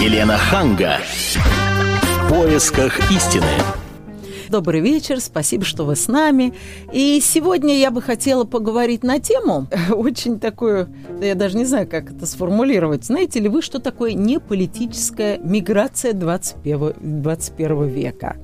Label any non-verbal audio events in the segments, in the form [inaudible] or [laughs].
Елена Ханга. В поисках истины. Добрый вечер, спасибо, что вы с нами. И сегодня я бы хотела поговорить на тему, [laughs] очень такую, я даже не знаю, как это сформулировать. Знаете ли вы, что такое неполитическая миграция 21, 21 века?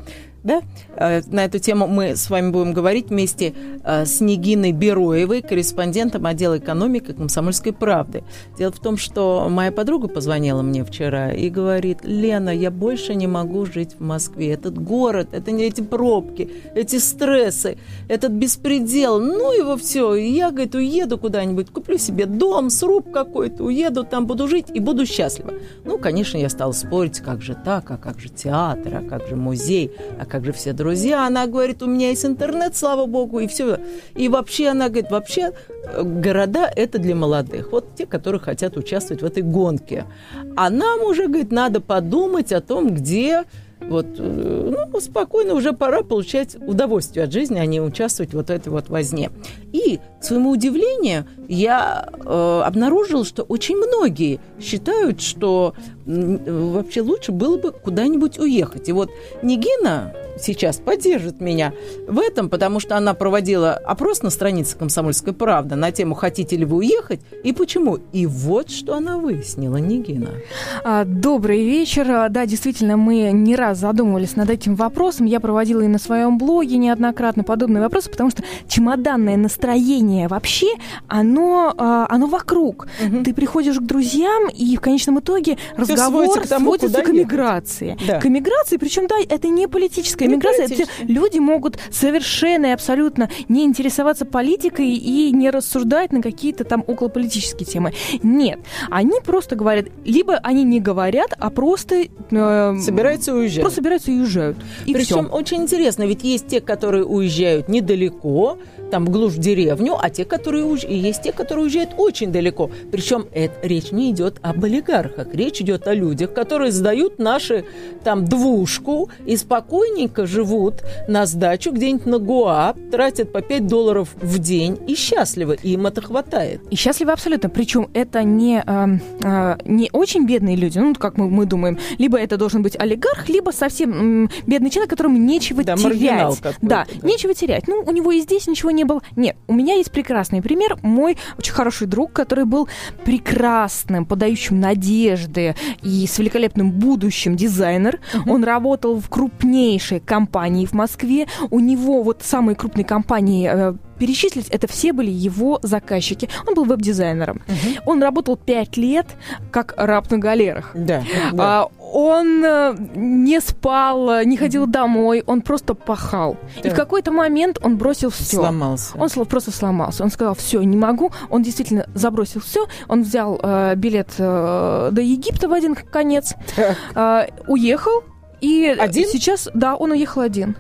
Да? Э, на эту тему мы с вами будем говорить вместе э, с Нигиной Бероевой, корреспондентом отдела экономики «Комсомольской правды». Дело в том, что моя подруга позвонила мне вчера и говорит, Лена, я больше не могу жить в Москве. Этот город, это не эти пробки, эти стрессы, этот беспредел, ну его все. Я, говорит, уеду куда-нибудь, куплю себе дом, сруб какой-то, уеду, там буду жить и буду счастлива. Ну, конечно, я стала спорить, как же так, а как же театр, а как же музей, а как же все друзья? Она говорит, у меня есть интернет, слава богу, и все. И вообще, она говорит, вообще э, города – это для молодых. Вот те, которые хотят участвовать в этой гонке. А нам уже, говорит, надо подумать о том, где вот, э, ну, спокойно уже пора получать удовольствие от жизни, а не участвовать вот в этой вот возне. И, к своему удивлению, я э, обнаружила, что очень многие считают, что вообще лучше было бы куда-нибудь уехать. И вот Нигина сейчас поддержит меня в этом, потому что она проводила опрос на странице «Комсомольской правды» на тему «Хотите ли вы уехать?» и почему. И вот что она выяснила, Нигина. А, добрый вечер. А, да, действительно, мы не раз задумывались над этим вопросом. Я проводила и на своем блоге неоднократно подобные вопросы, потому что чемоданное настроение вообще, оно, а, оно вокруг. Угу. Ты приходишь к друзьям, и в конечном итоге разговор к, тому, сводится к эмиграции. Да. К эмиграции, причем, да, это не политическая эмиграция. Это люди могут совершенно и абсолютно не интересоваться политикой и не рассуждать на какие-то там околополитические темы. Нет. Они просто говорят, либо они не говорят, а просто... Э, собираются уезжать. Просто собираются и уезжают. И Причем все. очень интересно, ведь есть те, которые уезжают недалеко, там в глушь деревню, а те, которые уж... и есть те, которые уезжают очень далеко. Причем это, речь не идет об олигархах, речь идет о людях, которые сдают наши там двушку и спокойненько живут на сдачу где-нибудь на Гоа, тратят по 5 долларов в день и счастливы, им это хватает. И счастливы абсолютно. Причем это не, э, э, не очень бедные люди, ну, как мы, мы думаем. Либо это должен быть олигарх, либо совсем бедный человек, которому нечего да, терять. Да, да, нечего терять. Ну, у него и здесь ничего не не был. Нет, у меня есть прекрасный пример. Мой очень хороший друг, который был прекрасным, подающим надежды и с великолепным будущим дизайнер. Он работал в крупнейшей компании в Москве. У него вот самые крупные компании э, перечислить, это все были его заказчики. Он был веб-дизайнером. Угу. Он работал пять лет как раб на галерах. Да, да. А, он э, не спал, не ходил домой, он просто пахал. Да. И в какой-то момент он бросил все. Сломался. Он просто сломался. Он сказал, все, не могу. Он действительно забросил все. Он взял э, билет э, до Египта в один конец, э, уехал. И один? сейчас, да, он уехал один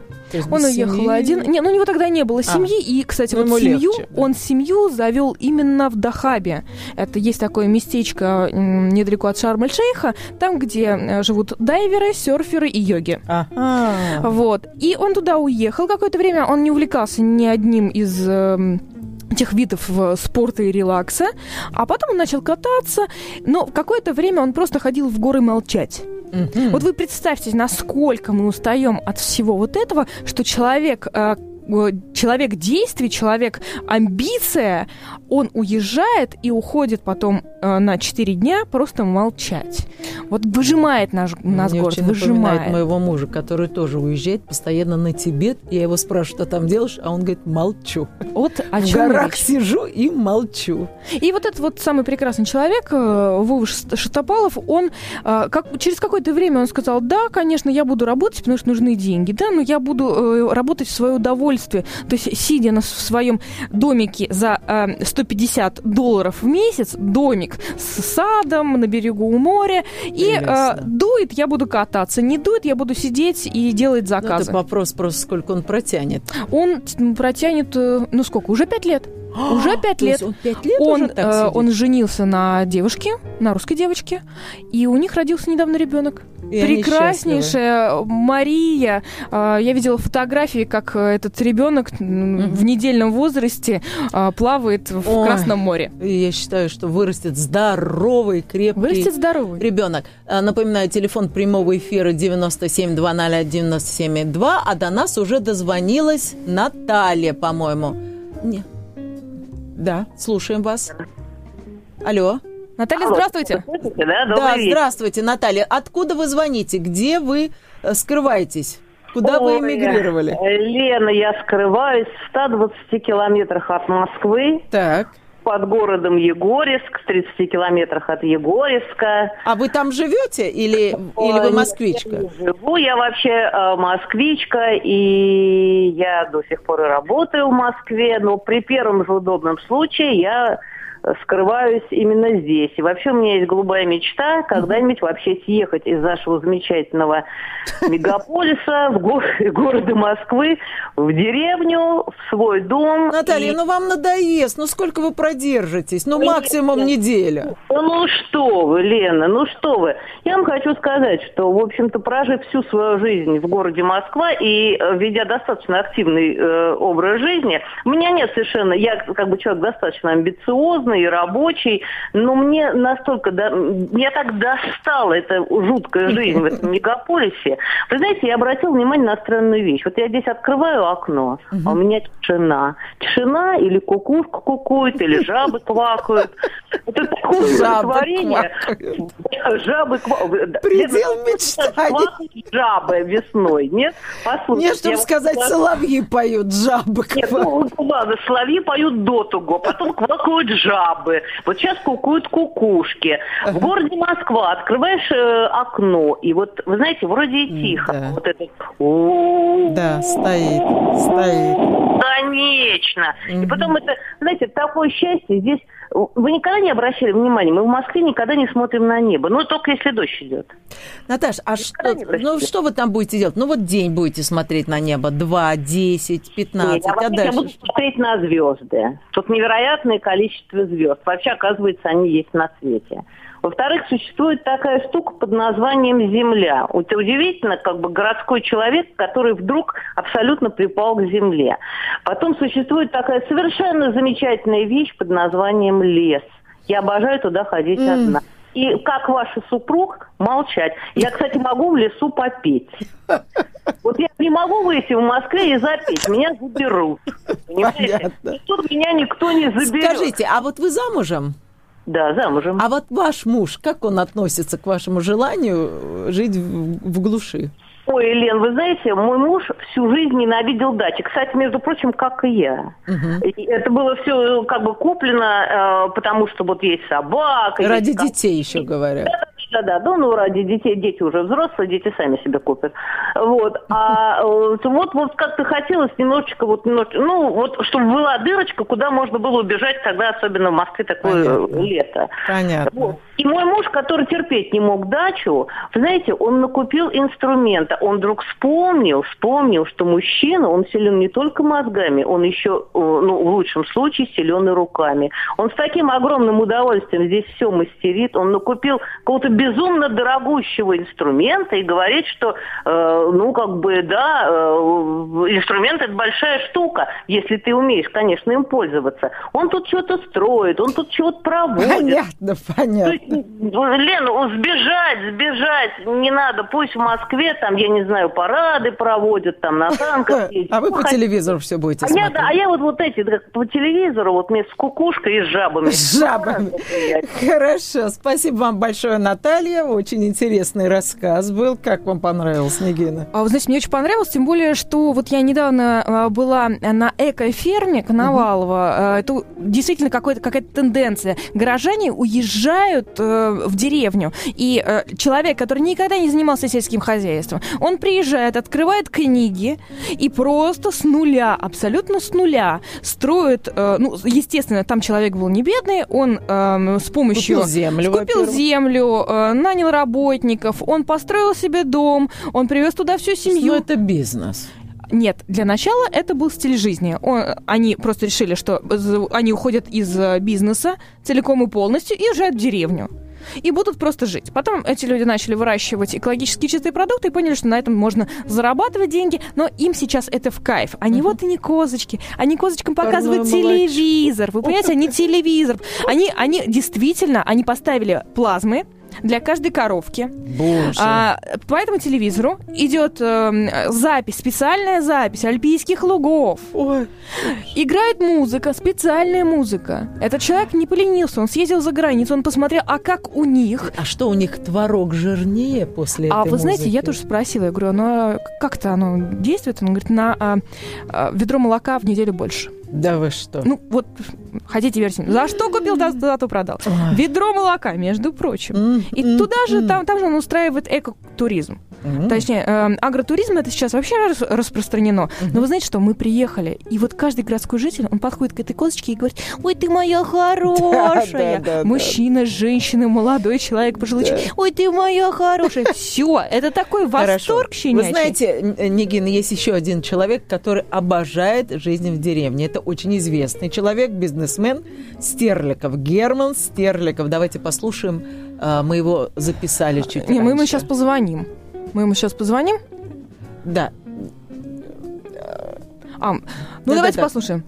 он уехал семьи? один. Не, ну у него тогда не было а. семьи. А, и, кстати, ну, вот семью, легче, да. он семью завел именно в Дахабе. Это есть такое местечко недалеко от Шарм-эль-Шейха, там, где э, живут дайверы, серферы и йоги. Ага. Вот. И он туда уехал какое-то время. Он не увлекался ни одним из эм, тех видов э, спорта и релакса, а потом он начал кататься, но в какое-то время он просто ходил в горы молчать. Угу. Вот вы представьте, насколько мы устаем от всего вот этого, что человек э, человек действий, человек амбиция, он уезжает и уходит потом э, на 4 дня просто молчать. Вот выжимает наш, нас Мне город, очень выжимает. моего мужа, который тоже уезжает постоянно на Тибет. Я его спрашиваю, что там делаешь, а он говорит, молчу. Вот о В горах речь? сижу и молчу. И вот этот вот самый прекрасный человек, э, Вова Шатопалов, он э, как, через какое-то время он сказал, да, конечно, я буду работать, потому что нужны деньги, да, но я буду э, работать в свое удовольствие. То есть, сидя на, в своем домике за 150 долларов в месяц, домик с садом на берегу моря, и э, дует, я буду кататься, не дует, я буду сидеть и делать заказы. Ну, это вопрос просто, сколько он протянет. Он протянет, ну сколько, уже пять лет. [gasps] Уже пять лет. Он пять лет он, уже э, он женился на девушке, на русской девочке, и у них родился недавно ребенок. И Прекраснейшая Мария. Э, я видела фотографии, как этот ребенок в недельном возрасте э, плавает в Ой, Красном море. Я считаю, что вырастет здоровый, крепкий вырастет здоровый. ребенок. Напоминаю, телефон прямого эфира 97201972, а до нас уже дозвонилась Наталья, по-моему. Не. Да, слушаем вас. Алло. Наталья, Алло, здравствуйте. Да, да здравствуйте, Наталья. Откуда вы звоните? Где вы э, скрываетесь? Куда Ой, вы эмигрировали? Лена, я скрываюсь в 120 километрах от Москвы. Так под городом Егорьевск, в 30 километрах от Егорьевска. А вы там живете или, или вы москвичка? Я живу, я вообще э, москвичка, и я до сих пор и работаю в Москве, но при первом же удобном случае я скрываюсь именно здесь. И вообще у меня есть голубая мечта когда-нибудь вообще съехать из нашего замечательного [laughs] мегаполиса в го- [laughs] города Москвы в деревню, в свой дом. Наталья, и... ну вам надоест, ну сколько вы продержитесь? Ну максимум Нет. неделя. Ну, ну что вы, Лена, ну что вы. Я вам хочу сказать, что, в общем-то, прожив всю свою жизнь в городе Москва и э, ведя достаточно активный э, образ жизни, у меня нет совершенно, я как бы человек достаточно амбициозный, и рабочий, но мне настолько, да, меня так достала эта жуткая жизнь в этом мегаполисе. Вы знаете, я обратила внимание на странную вещь. Вот я здесь открываю окно, а у меня тишина. Тишина или кукушка кукует, или жабы квакают. Это такое творение. Жабы квакают. Предел мечтаний. Жабы весной, нет? Послушайте. Нет, чтобы сказать, соловьи поют, жабы Нет, ну, ладно, соловьи поют до того, потом квакают жабы жабы. Вот сейчас кукуют кукушки. В городе Москва открываешь э, окно, и вот, вы знаете, вроде и тихо. Да. Вот это... Да, стоит, стоит. Конечно. И потом это, знаете, такое счастье здесь... Вы никогда не обращали внимания? Мы в Москве никогда не смотрим на небо. Ну, только если дождь идет. Наташ, а что, ну, что вы там будете делать? Ну, вот день будете смотреть на небо. Два, десять, пятнадцать, а дальше? Я буду смотреть на звезды. Тут невероятное количество звезд. Вообще, оказывается, они есть на свете. Во-вторых, существует такая штука под названием Земля. Это удивительно, как бы городской человек, который вдруг абсолютно припал к Земле. Потом существует такая совершенно замечательная вещь под названием лес. Я обожаю туда ходить mm. одна. И как ваш супруг молчать. Я, кстати, могу в лесу попеть. Вот я не могу выйти в Москве и запеть, меня заберут. Понимаете? Тут меня никто не заберет. Скажите, а вот вы замужем? Да, замужем. А вот ваш муж, как он относится к вашему желанию жить в, в глуши? Ой, Елен, вы знаете, мой муж всю жизнь ненавидел дачи. Кстати, между прочим, как и я. Угу. И это было все как бы куплено, э, потому что вот есть собака. Ради есть, детей еще говорят. Да, да, да, ну ради детей, дети уже взрослые, дети сами себе купят. Вот, а э, вот, вот как-то хотелось немножечко, вот, немножечко, ну, вот, чтобы была дырочка, куда можно было убежать, тогда особенно в Москве такое Понятно. лето. Понятно. Вот. И мой муж, который терпеть не мог дачу, вы знаете, он накупил инструмента. Он вдруг вспомнил, вспомнил, что мужчина, он силен не только мозгами, он еще, э, ну, в лучшем случае, силен и руками. Он с таким огромным удовольствием здесь все мастерит. Он накупил какого-то безумно дорогущего инструмента и говорит, что, э, ну, как бы, да, э, инструмент это большая штука, если ты умеешь, конечно, им пользоваться. Он тут что-то строит, он тут что-то проводит. Понятно, понятно. Лена, сбежать, сбежать не надо. Пусть в Москве, там, я не знаю, парады проводят, там, на танках. [laughs] А вы по телевизору все будете смотреть? А я вот вот эти, по телевизору, вот мне с кукушкой и с жабами. С жабами. Хорошо, спасибо вам большое, Наталья. Очень интересный рассказ был. Как вам понравилось, Нигина? А, вы знаете, мне очень понравилось, тем более, что вот я недавно а, была на эко-ферме Коновалова. Это действительно какая-то тенденция. Горожане уезжают э, в деревню, и э, человек, который никогда не занимался сельским хозяйством, он приезжает, открывает книги и просто с нуля, абсолютно с нуля строит, э, ну, естественно, там человек был не бедный, он э, с помощью... Купил землю, Купил землю, нанял работников, он построил себе дом, он привез туда всю семью. Ну, это бизнес. Нет, для начала это был стиль жизни. Он, они просто решили, что они уходят из э, бизнеса целиком и полностью и уезжают в деревню и будут просто жить. Потом эти люди начали выращивать экологически чистые продукты и поняли, что на этом можно зарабатывать деньги, но им сейчас это в кайф. Они uh-huh. вот и не козочки, они козочкам показывают Парная телевизор. Вы понимаете, они телевизор. Они, они действительно, они поставили плазмы, для каждой коровки. Боже. А, по этому телевизору идет э, запись, специальная запись альпийских лугов. Ой. Играет музыка, специальная музыка. Этот человек не поленился, он съездил за границу, он посмотрел, а как у них. А что у них творог жирнее после а этой вы знаете, я тоже спросила, я говорю, ну а как-то оно действует? Он говорит, на а, а, ведро молока в неделю больше. Да вы что? Ну, вот, хотите версию. За что купил, за, зато продал. Ведро молока, между прочим. И туда же, там, там же он устраивает экотуризм. Mm-hmm. Точнее, э, агротуризм это сейчас вообще рас- распространено. Mm-hmm. Но вы знаете что, мы приехали, и вот каждый городской житель, он подходит к этой козочке и говорит, ой, ты моя [laughs] хорошая. Мужчина, женщина, молодой человек, пожилой человек, ой, ты моя хорошая. [laughs] Все, это такой восторг щенячий. Вы знаете, Нигин, есть еще один человек, который обожает жизнь в деревне. Это очень известный человек, бизнесмен Стерликов, Герман Стерликов. Давайте послушаем. А, мы его записали чуть Не, раньше. мы ему сейчас позвоним. Мы ему сейчас позвоним? Да. А, ну да, давайте да, послушаем.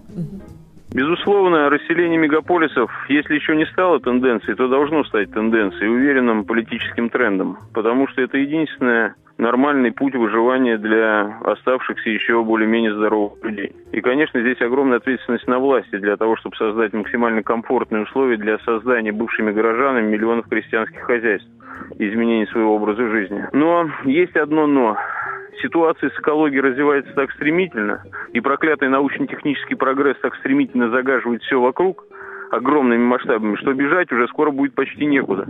Безусловно, расселение мегаполисов, если еще не стало тенденцией, то должно стать тенденцией, уверенным политическим трендом, потому что это единственное нормальный путь выживания для оставшихся еще более-менее здоровых людей. И, конечно, здесь огромная ответственность на власти для того, чтобы создать максимально комфортные условия для создания бывшими горожанами миллионов крестьянских хозяйств изменения своего образа жизни. Но есть одно «но» ситуация с экологией развивается так стремительно, и проклятый научно-технический прогресс так стремительно загаживает все вокруг, огромными масштабами, что бежать уже скоро будет почти некуда.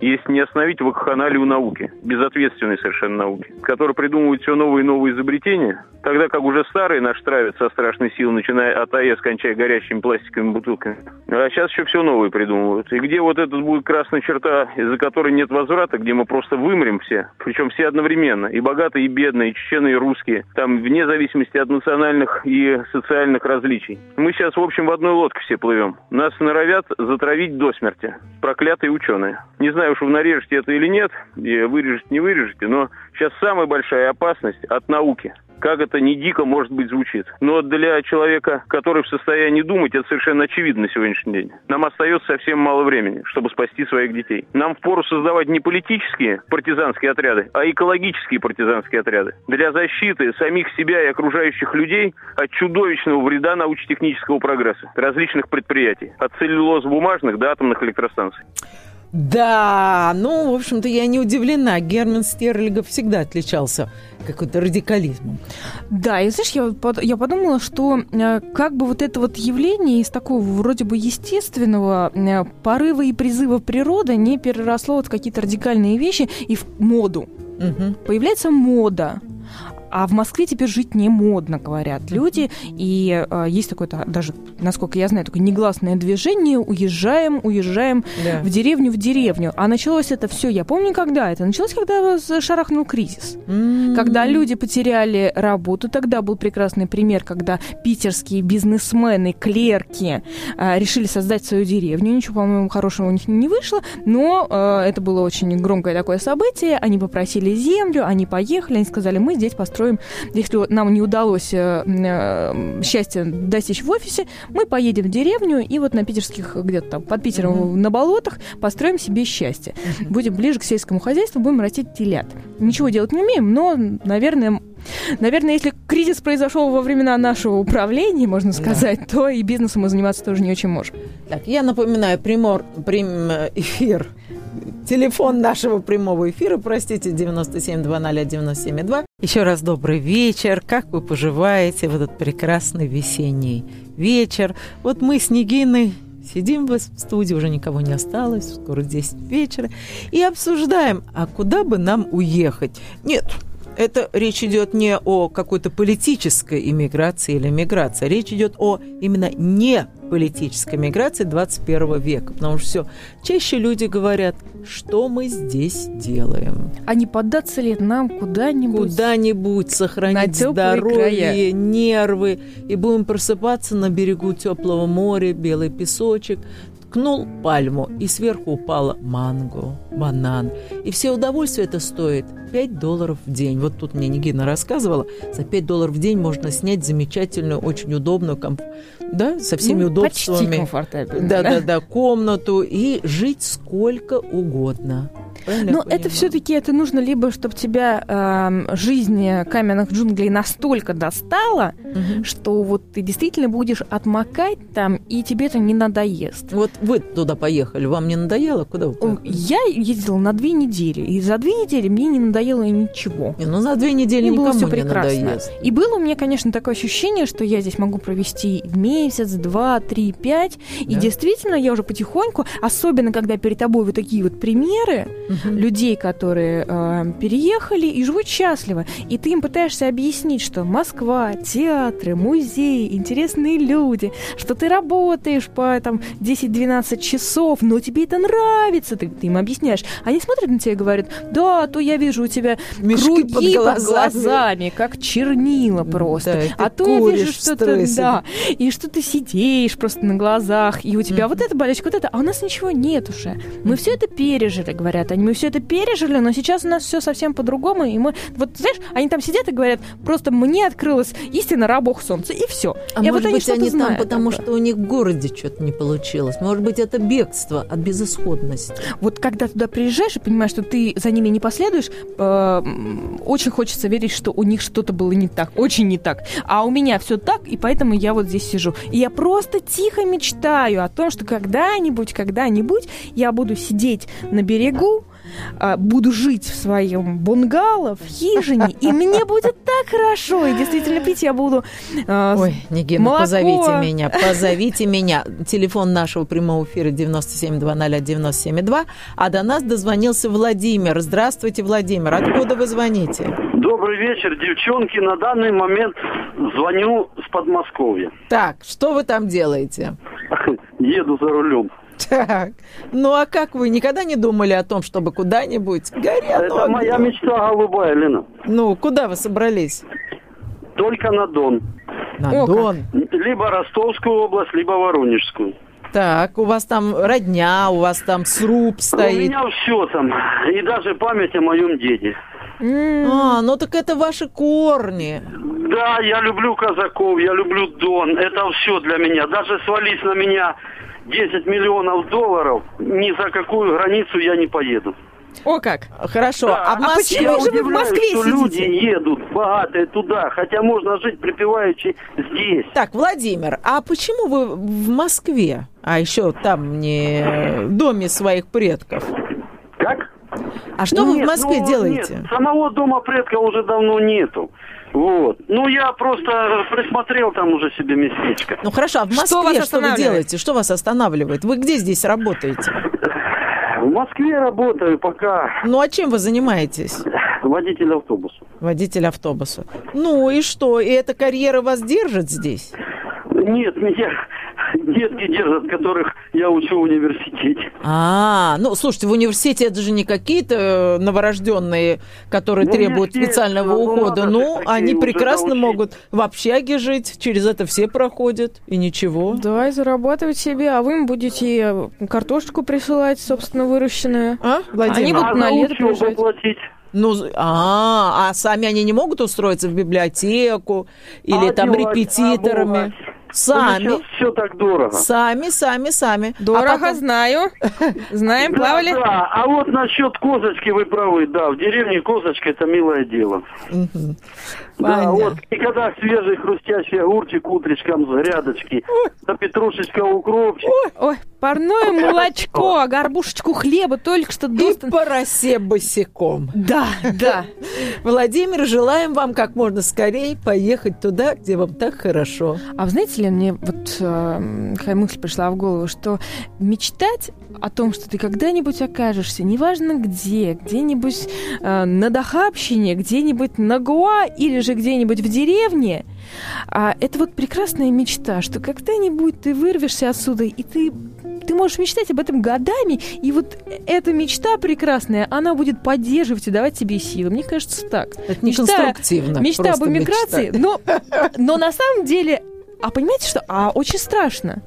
Если не остановить вакханалию науки, безответственной совершенно науки, которая придумывает все новые и новые изобретения, тогда как уже старые наш травят со страшной силой, начиная от АЭС, кончая горящими пластиковыми бутылками. А сейчас еще все новые придумывают. И где вот этот будет красная черта, из-за которой нет возврата, где мы просто вымрем все, причем все одновременно, и богатые, и бедные, и чеченые, и русские, там вне зависимости от национальных и социальных различий. Мы сейчас, в общем, в одной лодке все плывем. Нас норовят затравить до смерти. Проклятые ученые. Не знаю уж, вы нарежете это или нет, вырежете, не вырежете, но сейчас самая большая опасность от науки – как это не дико, может быть, звучит. Но для человека, который в состоянии думать, это совершенно очевидно на сегодняшний день. Нам остается совсем мало времени, чтобы спасти своих детей. Нам впору создавать не политические партизанские отряды, а экологические партизанские отряды. Для защиты самих себя и окружающих людей от чудовищного вреда научно-технического прогресса различных предприятий. От целлюлоз бумажных до атомных электростанций. Да, ну, в общем-то, я не удивлена. Герман Стерлигов всегда отличался какой-то радикализмом. Да, и знаешь, я, я подумала, что э, как бы вот это вот явление из такого вроде бы естественного э, порыва и призыва природы не переросло вот в какие-то радикальные вещи и в моду. Угу. Появляется мода. А в Москве теперь жить не модно, говорят люди. И э, есть такое даже, насколько я знаю, такое негласное движение «Уезжаем, уезжаем да. в деревню, в деревню». А началось это все, я помню, когда это? Началось, когда шарахнул кризис. Mm-hmm. Когда люди потеряли работу. Тогда был прекрасный пример, когда питерские бизнесмены, клерки э, решили создать свою деревню. Ничего, по-моему, хорошего у них не вышло, но э, это было очень громкое такое событие. Они попросили землю, они поехали, они сказали, мы здесь построим построим. Если нам не удалось э, э, счастья достичь в офисе, мы поедем в деревню и вот на питерских, где-то там под Питером mm-hmm. на болотах построим себе счастье. Mm-hmm. Будем ближе к сельскому хозяйству, будем растить телят. Ничего делать не умеем, но, наверное, Наверное, если кризис произошел во времена нашего управления, можно сказать, да. то и бизнесом мы заниматься тоже не очень можем. Так, я напоминаю, примор, прим, эфир Телефон нашего прямого эфира, простите, 97201972. Еще раз добрый вечер. Как вы поживаете в этот прекрасный весенний вечер? Вот мы с Нигиной сидим в студии, уже никого не осталось, скоро 10 вечера, и обсуждаем, а куда бы нам уехать? Нет, это речь идет не о какой-то политической иммиграции или миграции, речь идет о именно не политической миграции 21 века. Потому что все чаще люди говорят, что мы здесь делаем. А не поддаться ли нам куда-нибудь? Куда-нибудь сохранить здоровье, края. нервы. И будем просыпаться на берегу теплого моря, белый песочек, ткнул пальму, и сверху упала манго, банан. И все удовольствие это стоит 5 долларов в день. Вот тут мне Нигина рассказывала, за 5 долларов в день можно снять замечательную, очень удобную, комп... да, со всеми ну, удобствами. Почти комфортабельно. Да, да, да, комнату и жить сколько угодно. Но это все-таки это нужно либо, чтобы тебя э, жизнь каменных джунглей настолько достала, угу. что вот ты действительно будешь отмокать там, и тебе это не надоест. Вот вы туда поехали, вам не надоело? Куда вы поехали? Я ездила на две недели, и за две недели мне не надоело ничего. Не, ну за две недели Мне было все прекрасно. не надоест. И было у меня, конечно, такое ощущение, что я здесь могу провести месяц, два, три, пять, да? и действительно я уже потихоньку, особенно когда перед тобой вот такие вот примеры, угу. Людей, которые э, переехали и живут счастливо. И ты им пытаешься объяснить, что Москва, театры, музеи, интересные люди, что ты работаешь по там 10-12 часов, но тебе это нравится, ты, ты им объясняешь. Они смотрят на тебя и говорят, да, то я вижу у тебя Мешки круги под глазами. под глазами, как чернила просто. Да, а то я вижу что-то, да, и что ты сидишь просто на глазах, и у тебя mm-hmm. вот эта болячка, вот это, а у нас ничего нет уже. Мы mm-hmm. все это пережили, говорят они, мы все это пережили, но сейчас у нас все совсем по-другому, и мы, вот знаешь, они там сидят и говорят, просто мне открылась истина рабох солнца, и все. А и может вот быть, они, они там, потому что у них в городе что-то не получилось. Может быть, это бегство от безысходности. Вот когда туда приезжаешь и понимаешь, что ты за ними не последуешь, э, очень хочется верить, что у них что-то было не так, очень не так. А у меня все так, и поэтому я вот здесь сижу. И я просто тихо мечтаю о том, что когда-нибудь, когда-нибудь я буду сидеть на берегу, а, буду жить в своем бунгало, в хижине, и мне будет так хорошо, и действительно пить я буду э, Ой, Нигина, молоко. позовите меня, позовите меня. Телефон нашего прямого эфира 9720-972, а до нас дозвонился Владимир. Здравствуйте, Владимир. Откуда вы звоните? Добрый вечер, девчонки. На данный момент звоню с Подмосковья. Так, что вы там делаете? Еду за рулем. Так, ну а как вы никогда не думали о том, чтобы куда-нибудь горят? Это моя мечта голубая, Лена. Ну, куда вы собрались? Только на Дон. На О, Дон? Как. Либо Ростовскую область, либо Воронежскую. Так, у вас там родня, у вас там сруб стоит. У меня все там, и даже память о моем деде. А, ну так это ваши корни. Да, я люблю казаков, я люблю Дон. Это все для меня. Даже свались на меня 10 миллионов долларов, ни за какую границу я не поеду. О как! Хорошо. Да. А, а почему же вы в Москве что сидите? люди едут богатые туда, хотя можно жить припеваючи здесь. Так, Владимир, а почему вы в Москве, а еще там не в доме своих предков? Как? А что нет, вы в Москве ну, делаете? Нет, самого дома предка уже давно нету. Вот. Ну, я просто присмотрел там уже себе местечко. Ну, хорошо, а в Москве что, что вы делаете? Что вас останавливает? Вы где здесь работаете? В Москве работаю пока. Ну, а чем вы занимаетесь? Водитель автобуса. Водитель автобуса. Ну и что? И эта карьера вас держит здесь? Нет, меня детки держат, которых я учу в университете. А, ну, слушайте, в университете это же не какие-то э, новорожденные, которые ну, требуют специального ухода. Ну, они прекрасно могут в общаге жить, через это все проходят, и ничего. Да, и зарабатывать себе, а вы им будете картошку присылать, собственно, выращенную. А, Владимир? Они будут а на лето приезжать. Платить. Ну, а, а сами они не могут устроиться в библиотеку или а там репетиторами? А Сами. Ну, все так дорого. Сами, сами, сами. Дорого, а потом... знаю. [laughs] Знаем, плавали. Да, да, а вот насчет козочки вы правы, да, в деревне козочка это милое дело. Да, вот, и когда свежий хрустящий огурчик утречком с грядочки, да петрушечка укропчик. Ой, парное молочко, горбушечку хлеба только что достан. И по росе босиком. Да, да. [laughs] Владимир, желаем вам как можно скорее поехать туда, где вам так хорошо. А вы знаете, Лен, мне вот э, какая мысль пришла в голову, что мечтать о том, что ты когда-нибудь окажешься, неважно где, где-нибудь э, на Дахабщине, где-нибудь на Гуа или же где-нибудь в деревне, э, это вот прекрасная мечта, что когда-нибудь ты вырвешься отсюда, и ты ты можешь мечтать об этом годами, и вот эта мечта прекрасная, она будет поддерживать и давать тебе силы. Мне кажется, так. Это не мечта, конструктивно. Мечта об эмиграции, но, но на самом деле, а понимаете что? А очень страшно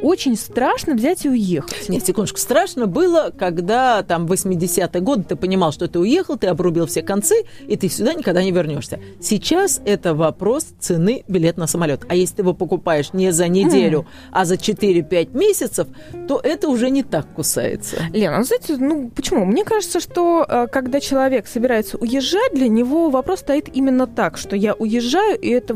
очень страшно взять и уехать. Нет, секундочку, страшно было, когда там 80-е годы ты понимал, что ты уехал, ты обрубил все концы, и ты сюда никогда не вернешься. Сейчас это вопрос цены билет на самолет. А если ты его покупаешь не за неделю, mm. а за 4-5 месяцев, то это уже не так кусается. Лена, ну, знаете, ну почему? Мне кажется, что э, когда человек собирается уезжать, для него вопрос стоит именно так, что я уезжаю, и это,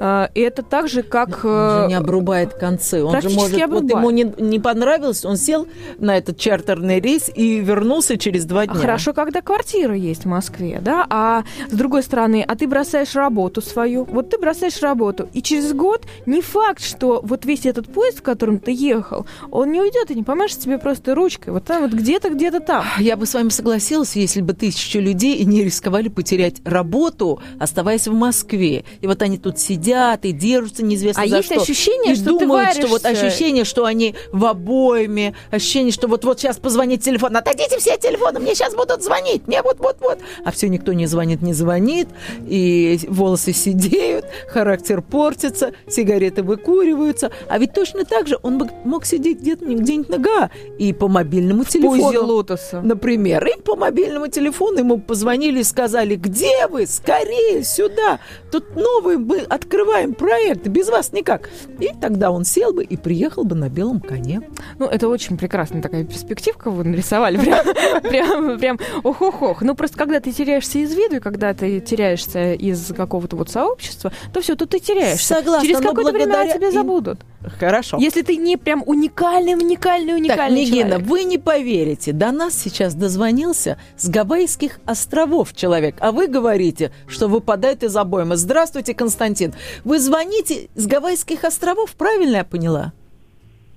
э, и это так же, как... Он же не обрубает концы, он же может вот ему не, не понравилось, он сел на этот чартерный рейс и вернулся через два дня. Хорошо, когда квартира есть в Москве, да, а с другой стороны, а ты бросаешь работу свою, вот ты бросаешь работу, и через год не факт, что вот весь этот поезд, в котором ты ехал, он не уйдет и не помашет тебе просто ручкой, вот там вот где-то, где-то там. Я бы с вами согласилась, если бы тысячи людей не рисковали потерять работу, оставаясь в Москве. И вот они тут сидят и держатся неизвестно а за есть что. ощущение, и что думают, ты варишься... что вот ощущение ощущение, что они в обойме, ощущение, что вот-вот сейчас позвонит телефон. Отойдите все телефоны, мне сейчас будут звонить, мне вот-вот-вот. А все никто не звонит, не звонит, и волосы сидеют, характер портится, сигареты выкуриваются. А ведь точно так же он бы мог сидеть где-то где-нибудь нога и по мобильному телефону. Лотоса. Например. И по мобильному телефону ему позвонили и сказали, где вы? Скорее сюда. Тут новый, мы открываем проект, без вас никак. И тогда он сел бы и приехал бы на белом коне. Ну, это очень прекрасная такая перспективка вы нарисовали. Прям, прям, прям ох-ох-ох. Ну, просто когда ты теряешься из виду, и когда ты теряешься из какого-то вот сообщества, то все, то ты теряешься. Согласна, Через какое-то время о тебе забудут. Хорошо. Если ты не прям уникальный, уникальный, уникальный так, Нигина, вы не поверите, до нас сейчас дозвонился с Гавайских островов человек, а вы говорите, что выпадает из обоймы. Здравствуйте, Константин. Вы звоните с Гавайских островов, правильно я поняла?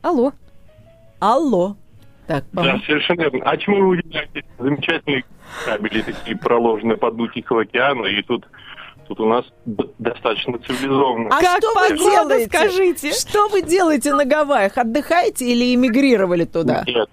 Алло. Алло. Так, да, совершенно верно. А чему вы удивляетесь? Замечательные кабели такие проложены по дну Тихого океана, и тут тут у нас достаточно цивилизованно. А как что вы делаете? Скажите. Что вы делаете на Гавайях? Отдыхаете или эмигрировали туда? Нет.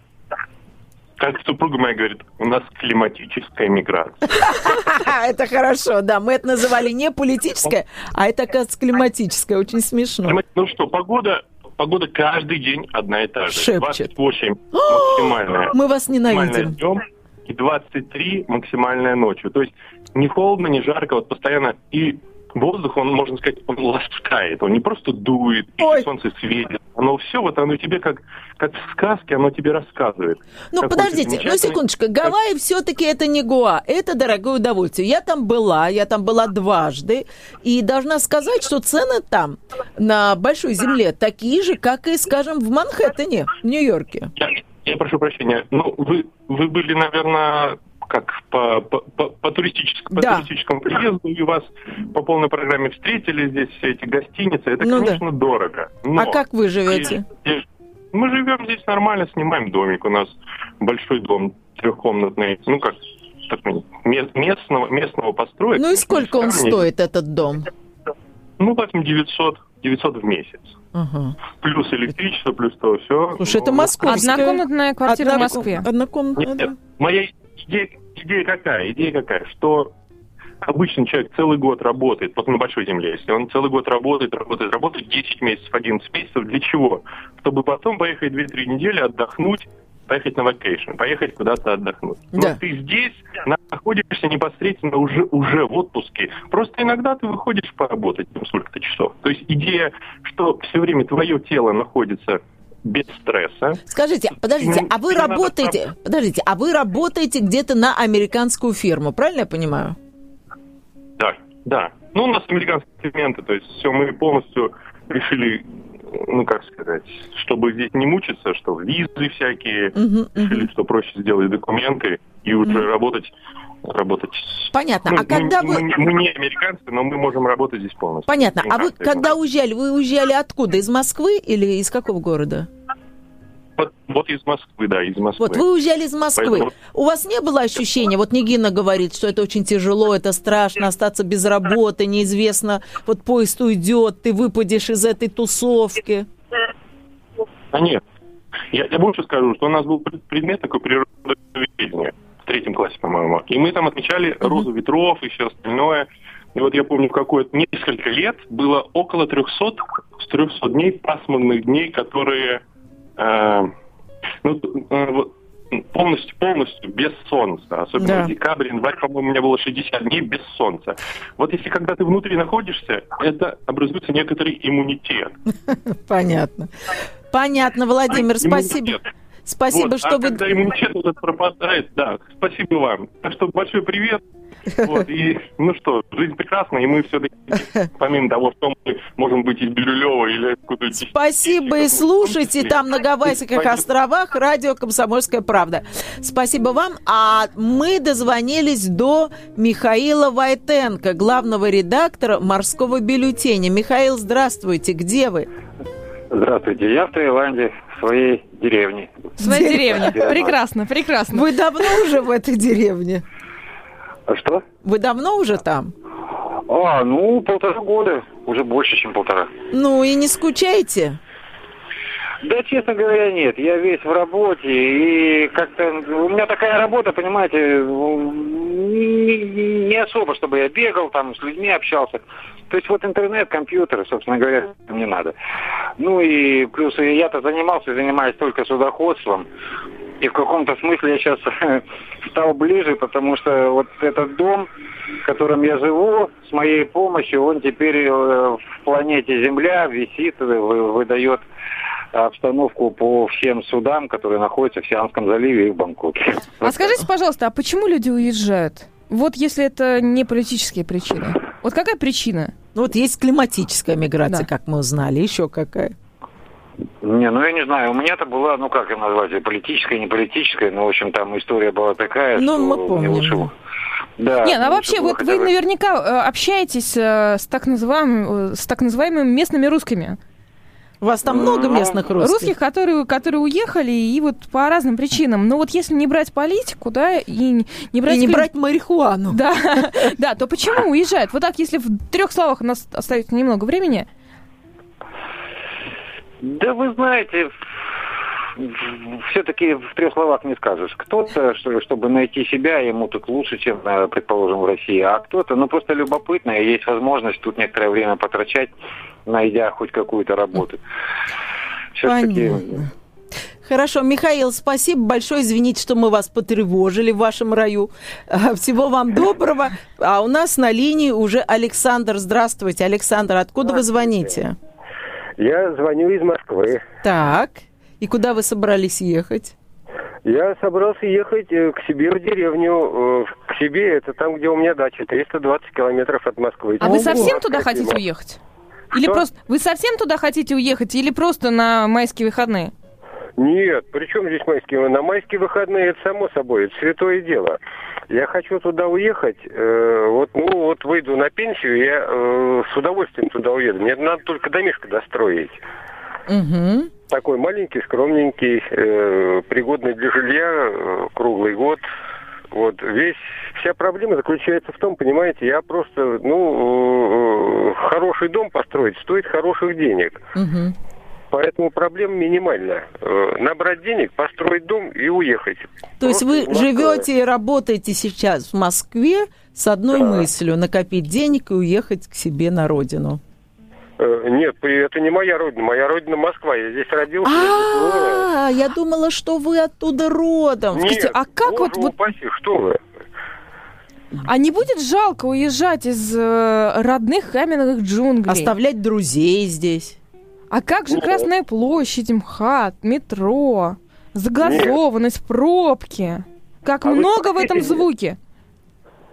Как супруга моя говорит, у нас климатическая миграция. [laughs] Это хорошо, да. Мы это называли не политическая, а это, оказывается, климатическая. Очень смешно. Ну что, погода Погода каждый день одна и та же. Шепчет. 28 [gasps] максимальная. Мы вас ненавидим. Днем и 23 максимальная ночью. То есть не холодно, не жарко, вот постоянно. И воздух, он, можно сказать, он ласкает, он не просто дует, и солнце светит. Оно все, вот оно тебе как, как в сказке, оно тебе рассказывает. Ну, подождите, ну, секундочку. Гавайи как... все-таки это не Гоа, это дорогое удовольствие. Я там была, я там была дважды, и должна сказать, что цены там, на Большой Земле, такие же, как и, скажем, в Манхэттене, в Нью-Йорке. Я, я прошу прощения, ну, вы, вы были, наверное, как по, по, по, туристическому, да. по туристическому приезду, и вас по полной программе встретили здесь все эти гостиницы. Это, ну, конечно, да. дорого. Но а как вы живете? Здесь, мы живем здесь нормально, снимаем домик. У нас большой дом трехкомнатный, ну как такой местного, местного построек. Ну и сколько он стоит, этот дом? Ну, возьмем 900, 900 в месяц. Ага. Плюс электричество, плюс то все. Слушай, это московская. Однокомнатная квартира Одна... в Москве. Однокомнатная, Нет, да. Моя идея, идея какая? Идея какая? Что обычный человек целый год работает, вот на большой земле, если он целый год работает, работает, работает, 10 месяцев, 11 месяцев, для чего? Чтобы потом поехать 2-3 недели, отдохнуть, поехать на vacation, поехать куда-то отдохнуть. Да. Но ты здесь находишься непосредственно уже, уже в отпуске. Просто иногда ты выходишь поработать там сколько-то часов. То есть идея, что все время твое тело находится без стресса. Скажите, подождите, а вы работаете, надо... подождите, а вы работаете где-то на американскую фирму, правильно я понимаю? Да, да. Ну, у нас американские клиенты, то есть все, мы полностью решили, ну, как сказать, чтобы здесь не мучиться, что визы всякие, uh-huh. решили, что проще сделать документы и уже uh-huh. работать работать. Понятно. Ну, а когда мы, вы... Мы, мы не американцы, но мы можем работать здесь полностью. Понятно. А вы когда уезжали, вы уезжали откуда? Из Москвы или из какого города? Вот, вот из Москвы, да, из Москвы. Вот вы уезжали из Москвы. Поэтому... У вас не было ощущения, вот Нигина говорит, что это очень тяжело, это страшно, остаться без работы, неизвестно, вот поезд уйдет, ты выпадешь из этой тусовки. А нет. Я, я больше скажу, что у нас был предмет такой природоведения третьем классе, по-моему. И мы там отмечали mm-hmm. розу ветров и все остальное. И вот я помню, какое-то несколько лет было около 300, 300 дней, пасмурных дней, которые Э, ну, э, полностью, полностью без солнца. Особенно да. в декабре, январь, по-моему, у меня было 60 дней без солнца. Вот если когда ты внутри находишься, это образуется некоторый иммунитет. [laughs] Понятно. Понятно, Владимир, спасибо. Спасибо, вот, что а вы... когда иммунитет этот пропадает, да, спасибо вам. Так что большой привет. [laughs] Вот, и, ну что, жизнь прекрасна, и мы все-таки, [laughs] помимо того, что мы можем быть из Бирюлева или откуда-то... Спасибо, и слушайте там на Гавайских островах радио «Комсомольская правда». Спасибо вам. А мы дозвонились до Михаила Войтенко, главного редактора «Морского бюллетеня». Михаил, здравствуйте, где вы? Здравствуйте, я в Таиланде, своей деревне. В своей деревне. Прекрасно, прекрасно. Вы давно уже в этой деревне? А что? Вы давно уже там? А, ну, полтора года. Уже больше, чем полтора. Ну и не скучаете? Да, честно говоря, нет. Я весь в работе, и как-то... У меня такая работа, понимаете, не, не особо, чтобы я бегал, там, с людьми общался. То есть вот интернет, компьютер, собственно говоря, мне надо. Ну и плюс я-то занимался, занимаюсь только судоходством. И в каком-то смысле я сейчас [laughs] стал ближе, потому что вот этот дом, в котором я живу, с моей помощью, он теперь э, в планете Земля висит, выдает обстановку по всем судам, которые находятся в Сианском заливе и в Бангкоке. А скажите, пожалуйста, а почему люди уезжают? Вот если это не политические причины. Вот какая причина? Ну вот есть климатическая миграция, да. как мы узнали, еще какая? Не, ну я не знаю, у меня-то была, ну как ее назвать, политическая, не политическая, но в общем там история была такая, ну, что мы помним. лучше... Да, не, ну а вообще, вот вы наверняка э, общаетесь э, с так называемым, э, с так называемыми местными русскими. У вас там много местных русских? Русских, которые, которые уехали, и вот по разным причинам. Но вот если не брать политику, да, и не брать... И не клим... брать марихуану. Да, [laughs] да, то почему уезжают? Вот так, если в трех словах у нас остается немного времени. Да вы знаете, все-таки в трех словах не скажешь. Кто-то, чтобы найти себя, ему тут лучше, чем, э, предположим, в России, а кто-то, ну, просто любопытно, и есть возможность тут некоторое время потрачать найдя хоть какую-то работу. Все-таки... Хорошо, Михаил, спасибо большое. Извините, что мы вас потревожили в вашем раю. А, всего вам доброго. А у нас на линии уже Александр. Здравствуйте, Александр. Откуда вы звоните? Я звоню из Москвы. Так. И куда вы собрались ехать? Я собрался ехать э, к себе в деревню. Э, к себе, это там, где у меня дача, 320 километров от Москвы. А вы совсем туда хотите уехать? Или Что? просто вы совсем туда хотите уехать, или просто на майские выходные? Нет, при чем здесь майские? На майские выходные это само собой, это святое дело. Я хочу туда уехать, э, вот, ну, вот выйду на пенсию, я э, с удовольствием туда уеду. Мне надо только домишко достроить. Угу. Такой маленький, скромненький, э, пригодный для жилья, э, круглый год. Вот весь вся проблема заключается в том, понимаете, я просто, ну, э, хороший дом построить стоит хороших денег. Угу. Поэтому проблема минимальна. Э, набрать денег, построить дом и уехать. То Просто есть вы живете и работаете сейчас в Москве с одной да. мыслью накопить денег и уехать к себе на родину? Э, нет, это не моя родина. Моя родина Москва. Я здесь родился. А, я думала, что вы оттуда родом. Нет, а как вот... вот... Что вы? А не будет жалко уезжать из э, родных каменных джунглей? Оставлять друзей здесь? А как же. Красная площадь, МХАТ, метро, загазованность, пробки? Как а много в этом звуке?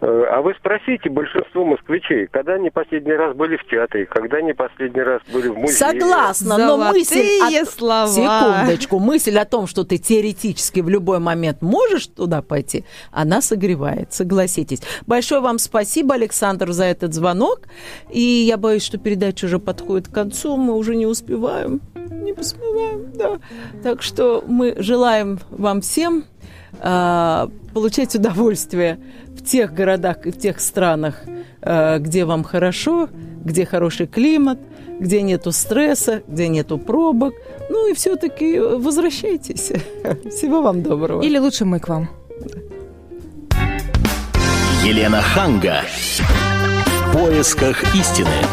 Э, а вы спросите большинство москвичей, когда они последний раз были в театре, когда они последний раз были в музее. Согласна, но мысль... О... слова. Секундочку, мысль о том, что ты теоретически в любой момент можешь туда пойти, она согревает, согласитесь. Большое вам спасибо, Александр, за этот звонок. И я боюсь, что передача уже подходит к концу, мы уже не успеваем. Не успеваем, да. Так что мы желаем вам всем э, получать удовольствие в тех городах и в тех странах, э, где вам хорошо, где хороший климат, где нету стресса, где нету пробок. Ну и все-таки возвращайтесь. [laughs] Всего вам доброго. Или лучше мы к вам. Елена Ханга. В поисках истины.